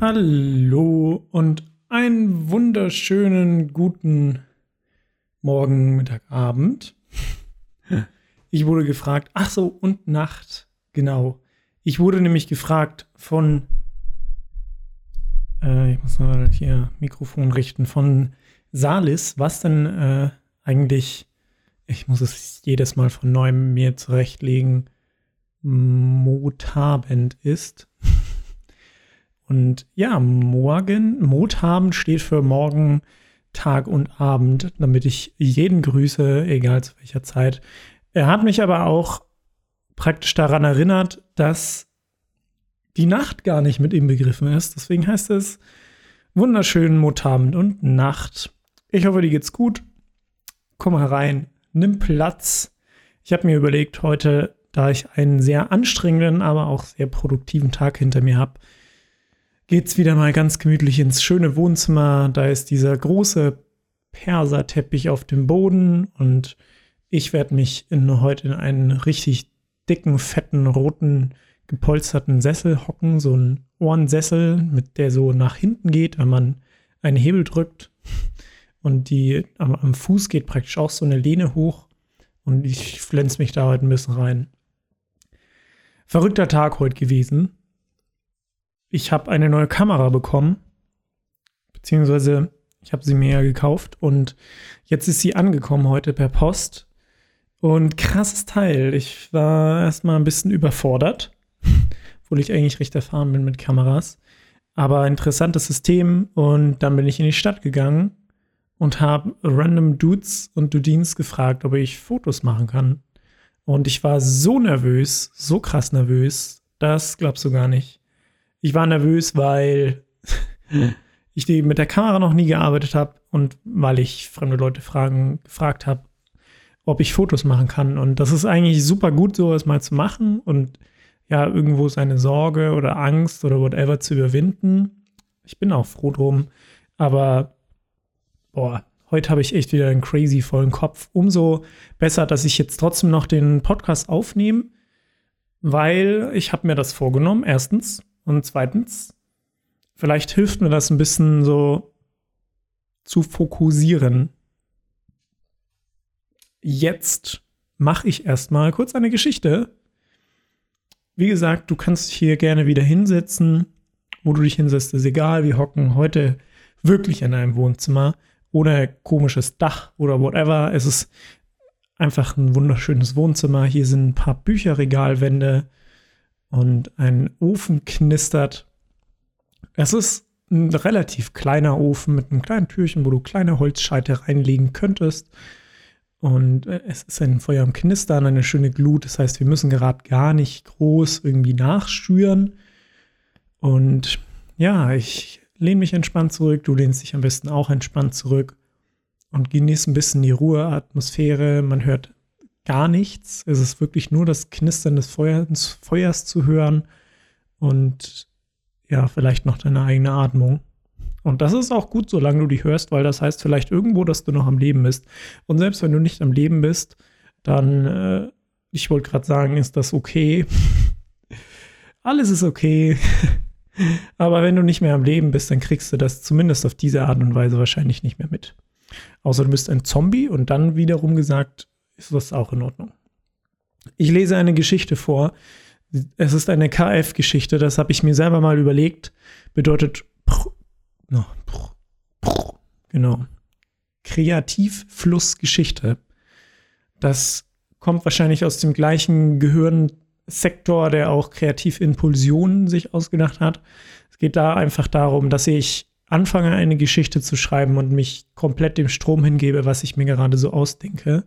Hallo und einen wunderschönen guten Morgen, Mittag, Abend. Ich wurde gefragt, ach so, und Nacht, genau. Ich wurde nämlich gefragt von, äh, ich muss mal hier Mikrofon richten, von Salis, was denn äh, eigentlich, ich muss es jedes Mal von neuem mir zurechtlegen, Motabend ist. Und ja, morgen, Motabend steht für morgen, Tag und Abend, damit ich jeden grüße, egal zu welcher Zeit. Er hat mich aber auch praktisch daran erinnert, dass die Nacht gar nicht mit ihm begriffen ist. Deswegen heißt es wunderschönen Motabend und Nacht. Ich hoffe, dir geht's gut. Komm herein, nimm Platz. Ich habe mir überlegt, heute, da ich einen sehr anstrengenden, aber auch sehr produktiven Tag hinter mir habe, geht's wieder mal ganz gemütlich ins schöne Wohnzimmer. Da ist dieser große Perserteppich auf dem Boden und ich werde mich in, heute in einen richtig dicken, fetten, roten, gepolsterten Sessel hocken, so ein Ohrensessel, mit der so nach hinten geht, wenn man einen Hebel drückt. Und die am, am Fuß geht praktisch auch so eine Lehne hoch. Und ich pflänze mich da heute ein bisschen rein. Verrückter Tag heute gewesen ich habe eine neue Kamera bekommen, beziehungsweise ich habe sie mir ja gekauft und jetzt ist sie angekommen heute per Post. Und krasses Teil. Ich war erstmal ein bisschen überfordert, obwohl ich eigentlich recht erfahren bin mit Kameras. Aber interessantes System und dann bin ich in die Stadt gegangen und habe random Dudes und Dudins gefragt, ob ich Fotos machen kann. Und ich war so nervös, so krass nervös, das glaubst du gar nicht. Ich war nervös, weil ich mit der Kamera noch nie gearbeitet habe und weil ich fremde Leute fragen, gefragt habe, ob ich Fotos machen kann. Und das ist eigentlich super gut, sowas mal zu machen und ja, irgendwo seine Sorge oder Angst oder whatever zu überwinden. Ich bin auch froh drum. Aber boah, heute habe ich echt wieder einen crazy vollen Kopf. Umso besser, dass ich jetzt trotzdem noch den Podcast aufnehme, weil ich habe mir das vorgenommen. Erstens, und zweitens, vielleicht hilft mir das ein bisschen so zu fokussieren. Jetzt mache ich erstmal kurz eine Geschichte. Wie gesagt, du kannst dich hier gerne wieder hinsetzen. Wo du dich hinsetzt, ist egal. Wir hocken heute wirklich in einem Wohnzimmer ohne komisches Dach oder whatever. Es ist einfach ein wunderschönes Wohnzimmer. Hier sind ein paar Bücherregalwände und ein Ofen knistert. Es ist ein relativ kleiner Ofen mit einem kleinen Türchen, wo du kleine Holzscheite reinlegen könntest. Und äh, es ist ein Feuer am Knistern, eine schöne Glut. Das heißt, wir müssen gerade gar nicht groß irgendwie nachschüren. Und ja, ich lehne mich entspannt zurück. Du lehnst dich am besten auch entspannt zurück und genießt ein bisschen die Ruheatmosphäre. Man hört gar nichts. Es ist wirklich nur das Knistern des Feuers, Feuers zu hören und ja, vielleicht noch deine eigene Atmung. Und das ist auch gut, solange du die hörst, weil das heißt vielleicht irgendwo, dass du noch am Leben bist. Und selbst wenn du nicht am Leben bist, dann, äh, ich wollte gerade sagen, ist das okay. Alles ist okay. Aber wenn du nicht mehr am Leben bist, dann kriegst du das zumindest auf diese Art und Weise wahrscheinlich nicht mehr mit. Außer du bist ein Zombie und dann wiederum gesagt, ist das auch in Ordnung. Ich lese eine Geschichte vor. Es ist eine KF-Geschichte, das habe ich mir selber mal überlegt. Bedeutet, genau, Kreativflussgeschichte. Das kommt wahrscheinlich aus dem gleichen Gehirnsektor, der auch Kreativimpulsionen sich ausgedacht hat. Es geht da einfach darum, dass ich anfange, eine Geschichte zu schreiben und mich komplett dem Strom hingebe, was ich mir gerade so ausdenke.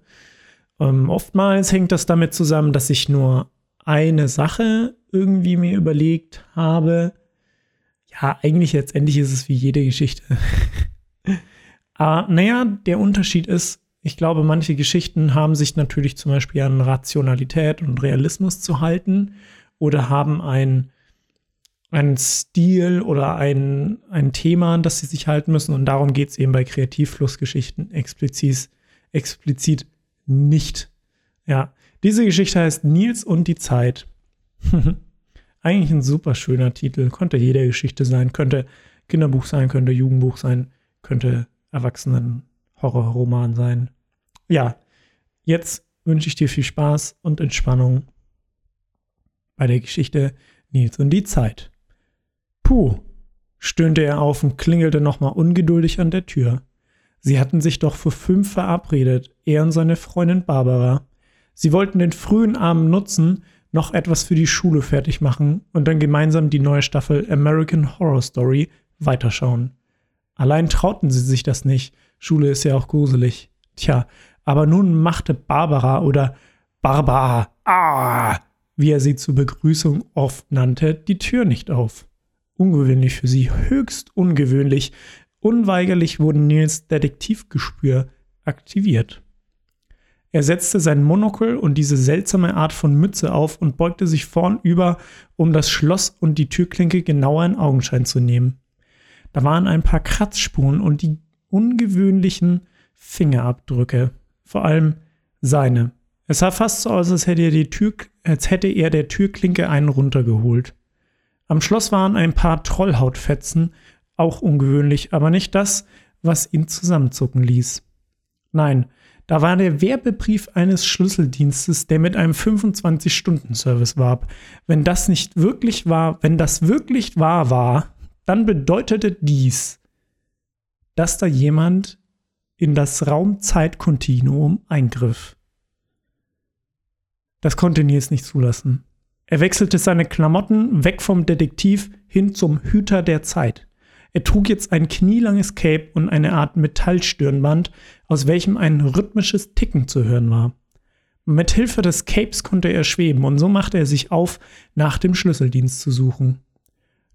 Ähm, oftmals hängt das damit zusammen, dass ich nur eine Sache irgendwie mir überlegt habe. Ja, eigentlich letztendlich ist es wie jede Geschichte. Aber naja, der Unterschied ist, ich glaube, manche Geschichten haben sich natürlich zum Beispiel an Rationalität und Realismus zu halten oder haben ein, einen Stil oder ein, ein Thema, an das sie sich halten müssen. Und darum geht es eben bei Kreativflussgeschichten explizit, explizit nicht. Ja, diese Geschichte heißt Nils und die Zeit. Eigentlich ein super schöner Titel. Könnte jede Geschichte sein, könnte Kinderbuch sein, könnte Jugendbuch sein, könnte Erwachsenen-Horrorroman sein. Ja, jetzt wünsche ich dir viel Spaß und Entspannung bei der Geschichte Nils und die Zeit. Puh, stöhnte er auf und klingelte nochmal ungeduldig an der Tür. Sie hatten sich doch für fünf verabredet, er und seine Freundin Barbara. Sie wollten den frühen Abend nutzen, noch etwas für die Schule fertig machen und dann gemeinsam die neue Staffel American Horror Story weiterschauen. Allein trauten sie sich das nicht. Schule ist ja auch gruselig. Tja, aber nun machte Barbara oder Barbara, ah, wie er sie zur Begrüßung oft nannte, die Tür nicht auf. Ungewöhnlich für sie, höchst ungewöhnlich. Unweigerlich wurde Nils Detektivgespür aktiviert. Er setzte sein Monokel und diese seltsame Art von Mütze auf und beugte sich vornüber, um das Schloss und die Türklinke genauer in Augenschein zu nehmen. Da waren ein paar Kratzspuren und die ungewöhnlichen Fingerabdrücke, vor allem seine. Es sah fast so aus, als hätte er, die Tür, als hätte er der Türklinke einen runtergeholt. Am Schloss waren ein paar Trollhautfetzen, auch ungewöhnlich, aber nicht das, was ihn zusammenzucken ließ. Nein, da war der Werbebrief eines Schlüsseldienstes, der mit einem 25-Stunden-Service warb. Wenn das nicht wirklich war, wenn das wirklich wahr war, dann bedeutete dies, dass da jemand in das Raumzeitkontinuum eingriff. Das konnte Nils nicht zulassen. Er wechselte seine Klamotten weg vom Detektiv hin zum Hüter der Zeit. Er trug jetzt ein knielanges Cape und eine Art Metallstirnband, aus welchem ein rhythmisches Ticken zu hören war. Mit Hilfe des Capes konnte er schweben und so machte er sich auf, nach dem Schlüsseldienst zu suchen.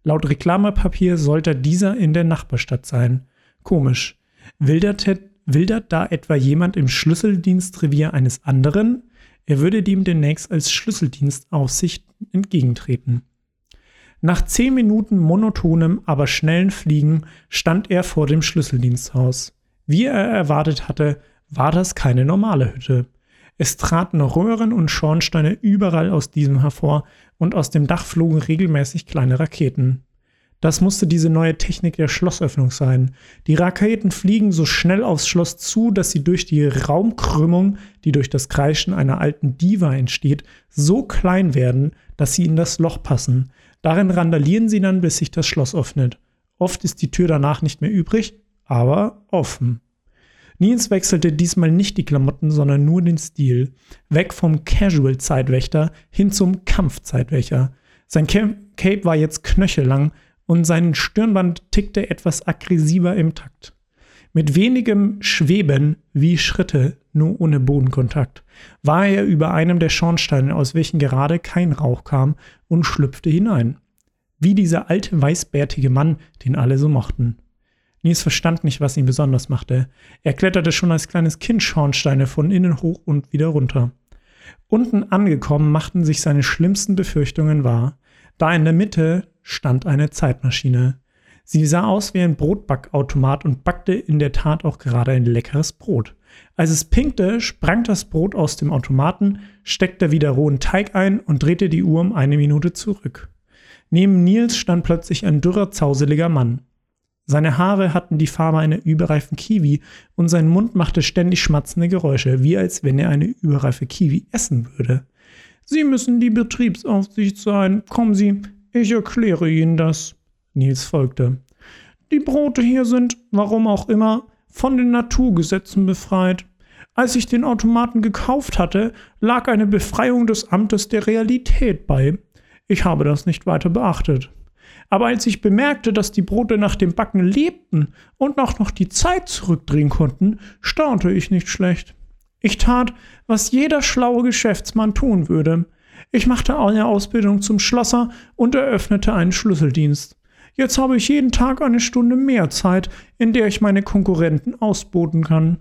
Laut Reklamepapier sollte dieser in der Nachbarstadt sein. Komisch. Wildert, wildert da etwa jemand im Schlüsseldienstrevier eines anderen? Er würde dem demnächst als Schlüsseldienstaufsicht entgegentreten. Nach zehn Minuten monotonem, aber schnellen Fliegen stand er vor dem Schlüsseldiensthaus. Wie er erwartet hatte, war das keine normale Hütte. Es traten Röhren und Schornsteine überall aus diesem hervor und aus dem Dach flogen regelmäßig kleine Raketen. Das musste diese neue Technik der Schlossöffnung sein. Die Raketen fliegen so schnell aufs Schloss zu, dass sie durch die Raumkrümmung, die durch das Kreischen einer alten Diva entsteht, so klein werden, dass sie in das Loch passen. Darin randalieren sie dann, bis sich das Schloss öffnet. Oft ist die Tür danach nicht mehr übrig, aber offen. Nils wechselte diesmal nicht die Klamotten, sondern nur den Stil. Weg vom Casual-Zeitwächter hin zum Kampfzeitwächter. Sein Cape war jetzt knöchellang und sein Stirnband tickte etwas aggressiver im Takt. Mit wenigem Schweben wie Schritte, nur ohne Bodenkontakt, war er über einem der Schornsteine, aus welchen gerade kein Rauch kam, und schlüpfte hinein. Wie dieser alte weißbärtige Mann, den alle so mochten. Nils verstand nicht, was ihn besonders machte. Er kletterte schon als kleines Kind Schornsteine von innen hoch und wieder runter. Unten angekommen machten sich seine schlimmsten Befürchtungen wahr. Da in der Mitte stand eine Zeitmaschine. Sie sah aus wie ein Brotbackautomat und backte in der Tat auch gerade ein leckeres Brot. Als es pinkte, sprang das Brot aus dem Automaten, steckte wieder rohen Teig ein und drehte die Uhr um eine Minute zurück. Neben Nils stand plötzlich ein dürrer, zauseliger Mann. Seine Haare hatten die Farbe einer überreifen Kiwi und sein Mund machte ständig schmatzende Geräusche, wie als wenn er eine überreife Kiwi essen würde. Sie müssen die Betriebsaufsicht sein. Kommen Sie, ich erkläre Ihnen das. Nils folgte. Die Brote hier sind, warum auch immer, von den Naturgesetzen befreit. Als ich den Automaten gekauft hatte, lag eine Befreiung des Amtes der Realität bei. Ich habe das nicht weiter beachtet. Aber als ich bemerkte, dass die Brote nach dem Backen lebten und auch noch die Zeit zurückdrehen konnten, staunte ich nicht schlecht. Ich tat, was jeder schlaue Geschäftsmann tun würde. Ich machte eine Ausbildung zum Schlosser und eröffnete einen Schlüsseldienst. Jetzt habe ich jeden Tag eine Stunde mehr Zeit, in der ich meine Konkurrenten ausboten kann.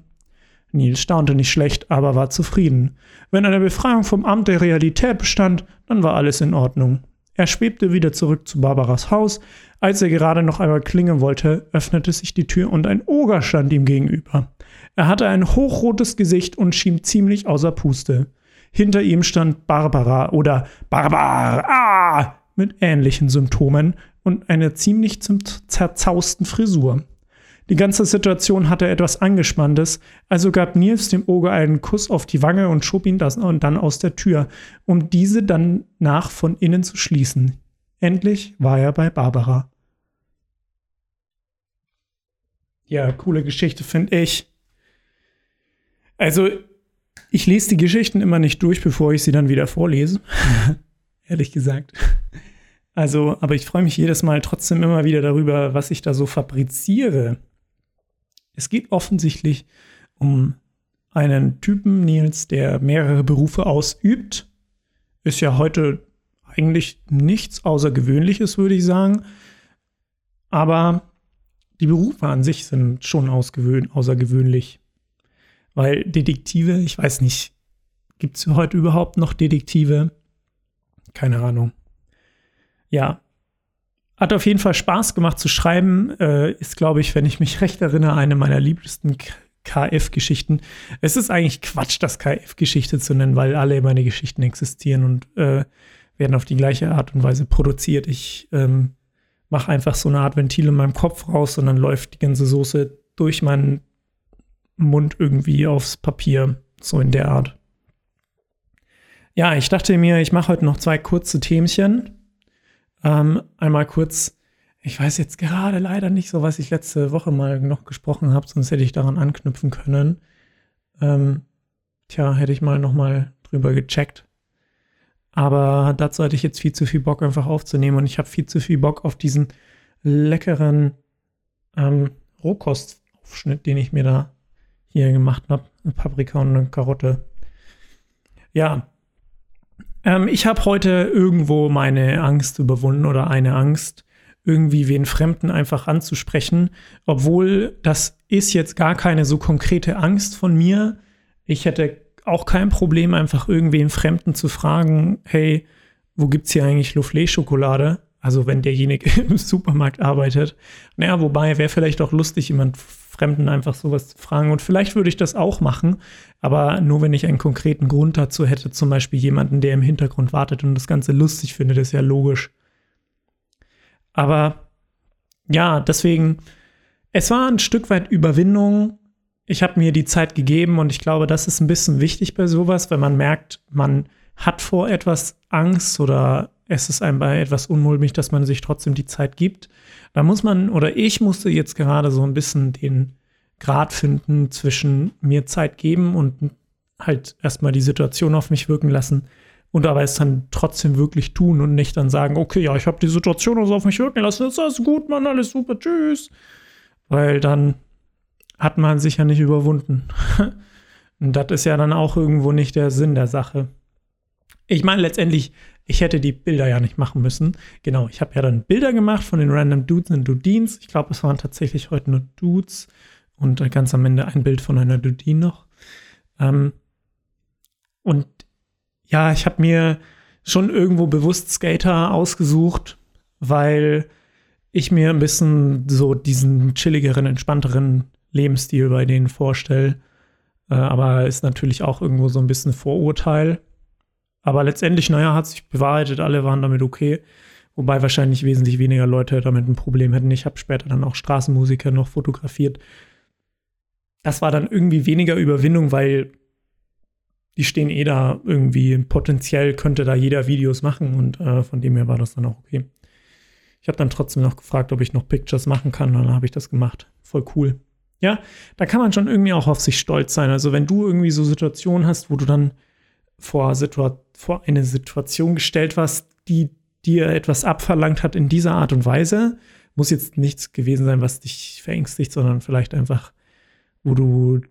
Nils staunte nicht schlecht, aber war zufrieden. Wenn eine Befreiung vom Amt der Realität bestand, dann war alles in Ordnung. Er schwebte wieder zurück zu Barbaras Haus. Als er gerade noch einmal klingeln wollte, öffnete sich die Tür und ein Oger stand ihm gegenüber. Er hatte ein hochrotes Gesicht und schien ziemlich außer Puste. Hinter ihm stand Barbara oder Barbar, ah, mit ähnlichen Symptomen und einer ziemlich zerzausten Frisur. Die ganze Situation hatte etwas Angespanntes, also gab Nils dem Oger einen Kuss auf die Wange und schob ihn dann aus der Tür, um diese dann nach von innen zu schließen. Endlich war er bei Barbara. Ja, coole Geschichte, finde ich. Also, ich lese die Geschichten immer nicht durch, bevor ich sie dann wieder vorlese. Ehrlich gesagt. Also, aber ich freue mich jedes Mal trotzdem immer wieder darüber, was ich da so fabriziere. Es geht offensichtlich um einen Typen, Nils, der mehrere Berufe ausübt. Ist ja heute eigentlich nichts Außergewöhnliches, würde ich sagen. Aber die Berufe an sich sind schon außergewöhnlich. Weil Detektive, ich weiß nicht, gibt es heute überhaupt noch Detektive? Keine Ahnung. Ja. Hat auf jeden Fall Spaß gemacht zu schreiben. Äh, ist, glaube ich, wenn ich mich recht erinnere, eine meiner liebsten KF-Geschichten. Es ist eigentlich Quatsch, das KF-Geschichte zu nennen, weil alle meine Geschichten existieren und äh, werden auf die gleiche Art und Weise produziert. Ich ähm, mache einfach so eine Art Ventil in meinem Kopf raus und dann läuft die ganze Soße durch meinen Mund irgendwie aufs Papier. So in der Art. Ja, ich dachte mir, ich mache heute noch zwei kurze Themchen. Ähm, einmal kurz, ich weiß jetzt gerade leider nicht so, was ich letzte Woche mal noch gesprochen habe, sonst hätte ich daran anknüpfen können. Ähm, tja, hätte ich mal noch mal drüber gecheckt. Aber dazu hatte ich jetzt viel zu viel Bock, einfach aufzunehmen. Und ich habe viel zu viel Bock auf diesen leckeren ähm, Rohkostaufschnitt, den ich mir da hier gemacht habe. Paprika und eine Karotte. Ja. Ähm, ich habe heute irgendwo meine Angst überwunden oder eine Angst, irgendwie wen Fremden einfach anzusprechen. Obwohl das ist jetzt gar keine so konkrete Angst von mir. Ich hätte auch kein Problem, einfach irgendwen Fremden zu fragen, hey, wo gibt's hier eigentlich Soufflé-Schokolade? Also wenn derjenige im Supermarkt arbeitet. Naja, wobei wäre vielleicht auch lustig, jemand Fremden einfach sowas zu fragen. Und vielleicht würde ich das auch machen, aber nur wenn ich einen konkreten Grund dazu hätte, zum Beispiel jemanden, der im Hintergrund wartet und das Ganze lustig findet, ist ja logisch. Aber ja, deswegen, es war ein Stück weit Überwindung, ich habe mir die Zeit gegeben und ich glaube, das ist ein bisschen wichtig bei sowas, wenn man merkt, man hat vor etwas Angst oder es ist einem bei etwas unmulmig, dass man sich trotzdem die Zeit gibt. Da muss man oder ich musste jetzt gerade so ein bisschen den Grad finden zwischen mir Zeit geben und halt erstmal die Situation auf mich wirken lassen und aber es dann trotzdem wirklich tun und nicht dann sagen, okay, ja, ich habe die Situation also auf mich wirken lassen, ist alles gut, Mann, alles super, tschüss. Weil dann hat man sich ja nicht überwunden. Und das ist ja dann auch irgendwo nicht der Sinn der Sache. Ich meine, letztendlich, ich hätte die Bilder ja nicht machen müssen. Genau, ich habe ja dann Bilder gemacht von den Random Dudes und Dudines. Ich glaube, es waren tatsächlich heute nur Dudes und ganz am Ende ein Bild von einer Dudine noch. Ähm, und ja, ich habe mir schon irgendwo bewusst Skater ausgesucht, weil ich mir ein bisschen so diesen chilligeren, entspannteren Lebensstil bei denen vorstelle. Äh, aber ist natürlich auch irgendwo so ein bisschen Vorurteil. Aber letztendlich, naja, hat sich bewahrheitet, alle waren damit okay. Wobei wahrscheinlich wesentlich weniger Leute damit ein Problem hätten. Ich habe später dann auch Straßenmusiker noch fotografiert. Das war dann irgendwie weniger Überwindung, weil die stehen eh da irgendwie. Potenziell könnte da jeder Videos machen und äh, von dem her war das dann auch okay. Ich habe dann trotzdem noch gefragt, ob ich noch Pictures machen kann. Und dann habe ich das gemacht. Voll cool. Ja, da kann man schon irgendwie auch auf sich stolz sein. Also wenn du irgendwie so Situationen hast, wo du dann vor, Situa vor eine Situation gestellt warst, die dir etwas abverlangt hat in dieser Art und Weise, muss jetzt nichts gewesen sein, was dich verängstigt, sondern vielleicht einfach, wo du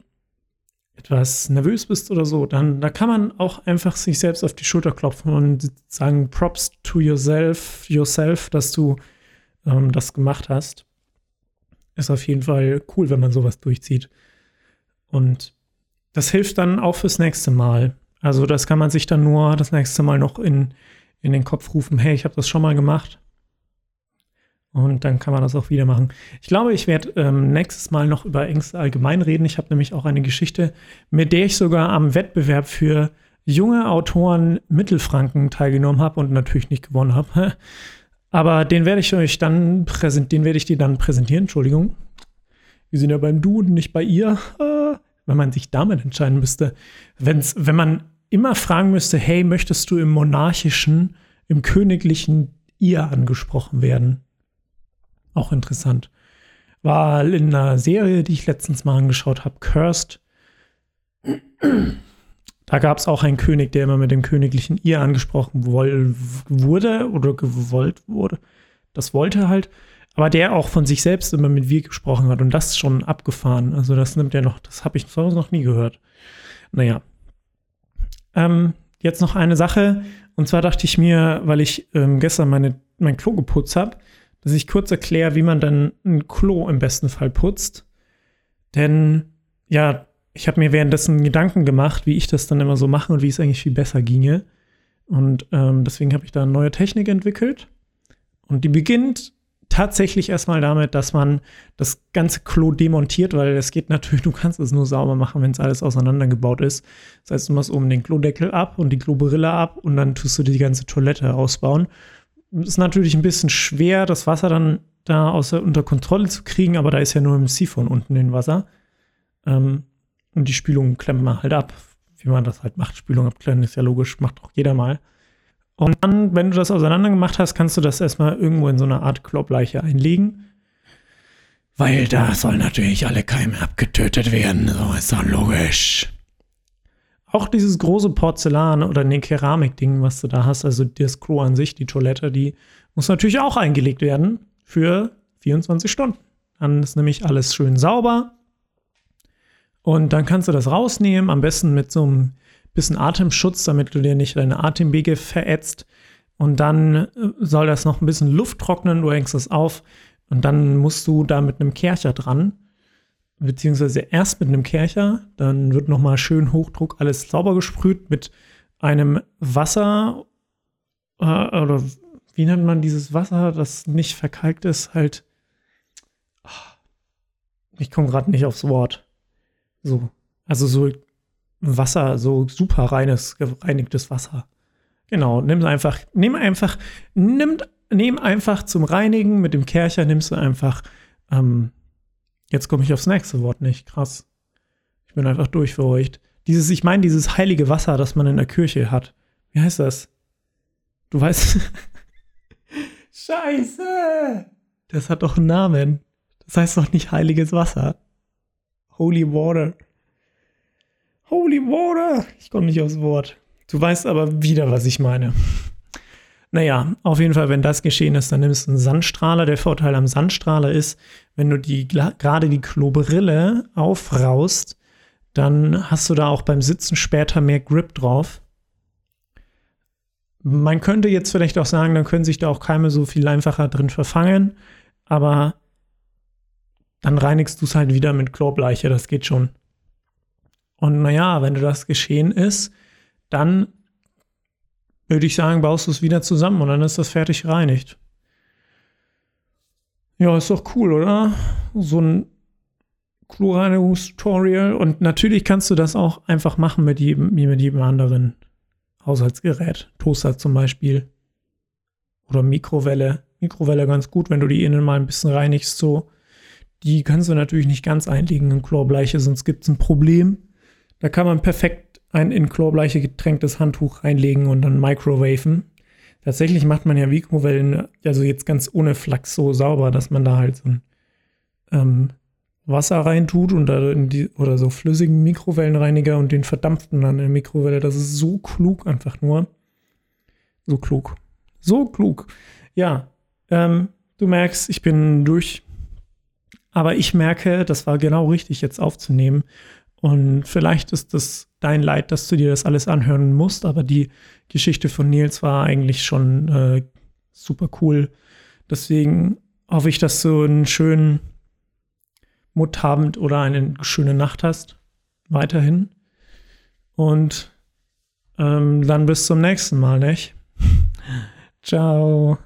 etwas nervös bist oder so, dann da kann man auch einfach sich selbst auf die Schulter klopfen und sagen Props to yourself, yourself, dass du ähm, das gemacht hast ist auf jeden Fall cool, wenn man sowas durchzieht. Und das hilft dann auch fürs nächste Mal. Also das kann man sich dann nur das nächste Mal noch in, in den Kopf rufen, hey, ich habe das schon mal gemacht. Und dann kann man das auch wieder machen. Ich glaube, ich werde ähm, nächstes Mal noch über Ängste allgemein reden. Ich habe nämlich auch eine Geschichte, mit der ich sogar am Wettbewerb für junge Autoren Mittelfranken teilgenommen habe und natürlich nicht gewonnen habe. Aber den werde ich euch dann präsentieren, den werde ich dir dann präsentieren, Entschuldigung. Wir sind ja beim Du und nicht bei ihr. Wenn man sich damit entscheiden müsste. Wenn's, wenn man immer fragen müsste, hey, möchtest du im monarchischen, im königlichen ihr angesprochen werden? Auch interessant. War in einer Serie, die ich letztens mal angeschaut habe, Cursed. Da gab es auch einen König, der immer mit dem königlichen ihr angesprochen wurde oder gewollt wurde. Das wollte halt. Aber der auch von sich selbst immer mit wir gesprochen hat. Und das schon abgefahren. Also das nimmt er noch, das habe ich noch nie gehört. Naja. Ähm, jetzt noch eine Sache. Und zwar dachte ich mir, weil ich ähm, gestern meine, mein Klo geputzt habe, dass ich kurz erkläre, wie man dann ein Klo im besten Fall putzt. Denn ja, ich habe mir währenddessen Gedanken gemacht, wie ich das dann immer so mache und wie es eigentlich viel besser ginge. Und ähm, deswegen habe ich da eine neue Technik entwickelt. Und die beginnt tatsächlich erstmal damit, dass man das ganze Klo demontiert, weil es geht natürlich, du kannst es nur sauber machen, wenn es alles auseinandergebaut ist. Das heißt, du machst oben den Klodeckel ab und die Klobrille ab und dann tust du die ganze Toilette ausbauen ist natürlich ein bisschen schwer, das Wasser dann da außer, unter Kontrolle zu kriegen, aber da ist ja nur im Siphon unten in Wasser. Ähm, und die Spülung klemmt man halt ab, wie man das halt macht. Spülung abklemmen ist ja logisch, macht auch jeder mal. Und dann, wenn du das auseinander gemacht hast, kannst du das erstmal irgendwo in so eine Art Kloppleiche einlegen. Weil da sollen natürlich alle Keime abgetötet werden. So ist doch logisch. Auch dieses große Porzellan oder ne Keramikding, was du da hast, also das Klo an sich, die Toilette, die muss natürlich auch eingelegt werden für 24 Stunden. Dann ist nämlich alles schön sauber. Und dann kannst du das rausnehmen, am besten mit so einem bisschen Atemschutz, damit du dir nicht deine Atemwege verätzt. Und dann äh, soll das noch ein bisschen Luft trocknen, du hängst das auf und dann musst du da mit einem Kercher dran beziehungsweise erst mit einem Kercher, dann wird nochmal schön Hochdruck alles sauber gesprüht mit einem Wasser äh, oder wie nennt man dieses Wasser, das nicht verkalkt ist, halt. Ich komme gerade nicht aufs Wort. So, also so Wasser, so super reines, gereinigtes Wasser. Genau, nimm einfach, nimm einfach, nimm, nimm einfach zum Reinigen mit dem Kercher, nimmst du einfach ähm, Jetzt komme ich aufs nächste Wort nicht. Krass. Ich bin einfach durchfeucht. Dieses, ich meine, dieses heilige Wasser, das man in der Kirche hat. Wie heißt das? Du weißt. Scheiße! Das hat doch einen Namen. Das heißt doch nicht heiliges Wasser. Holy Water. Holy Water! Ich komme nicht aufs Wort. Du weißt aber wieder, was ich meine. Naja, auf jeden Fall, wenn das geschehen ist, dann nimmst du einen Sandstrahler. Der Vorteil am Sandstrahler ist, wenn du die gerade die Klobrille aufraust, dann hast du da auch beim Sitzen später mehr Grip drauf. Man könnte jetzt vielleicht auch sagen, dann können sich da auch Keime so viel einfacher drin verfangen, aber dann reinigst du es halt wieder mit Klorbleiche, das geht schon. Und naja, wenn das geschehen ist, dann würde ich sagen, baust du es wieder zusammen und dann ist das fertig gereinigt. Ja, ist doch cool, oder? So ein Kloreinigungstutorial. Und natürlich kannst du das auch einfach machen mit jedem, mit jedem anderen Haushaltsgerät. Toaster zum Beispiel. Oder Mikrowelle. Mikrowelle ganz gut, wenn du die innen mal ein bisschen reinigst. So. Die kannst du natürlich nicht ganz einlegen in Chlorbleiche, sonst gibt es ein Problem. Da kann man perfekt ein in Chlorbleiche getränktes Handtuch reinlegen und dann microwaven. Tatsächlich macht man ja Mikrowellen, also jetzt ganz ohne Flachs so sauber, dass man da halt so ein ähm, Wasser reintut und da die, oder so flüssigen Mikrowellenreiniger und den verdampften dann in der Mikrowelle. Das ist so klug einfach nur. So klug. So klug. Ja, ähm, du merkst, ich bin durch. Aber ich merke, das war genau richtig, jetzt aufzunehmen. Und vielleicht ist das dein Leid, dass du dir das alles anhören musst, aber die Geschichte von Nils war eigentlich schon äh, super cool. Deswegen hoffe ich, dass du einen schönen Muttabend oder eine schöne Nacht hast. Weiterhin. Und ähm, dann bis zum nächsten Mal, nicht? Ciao.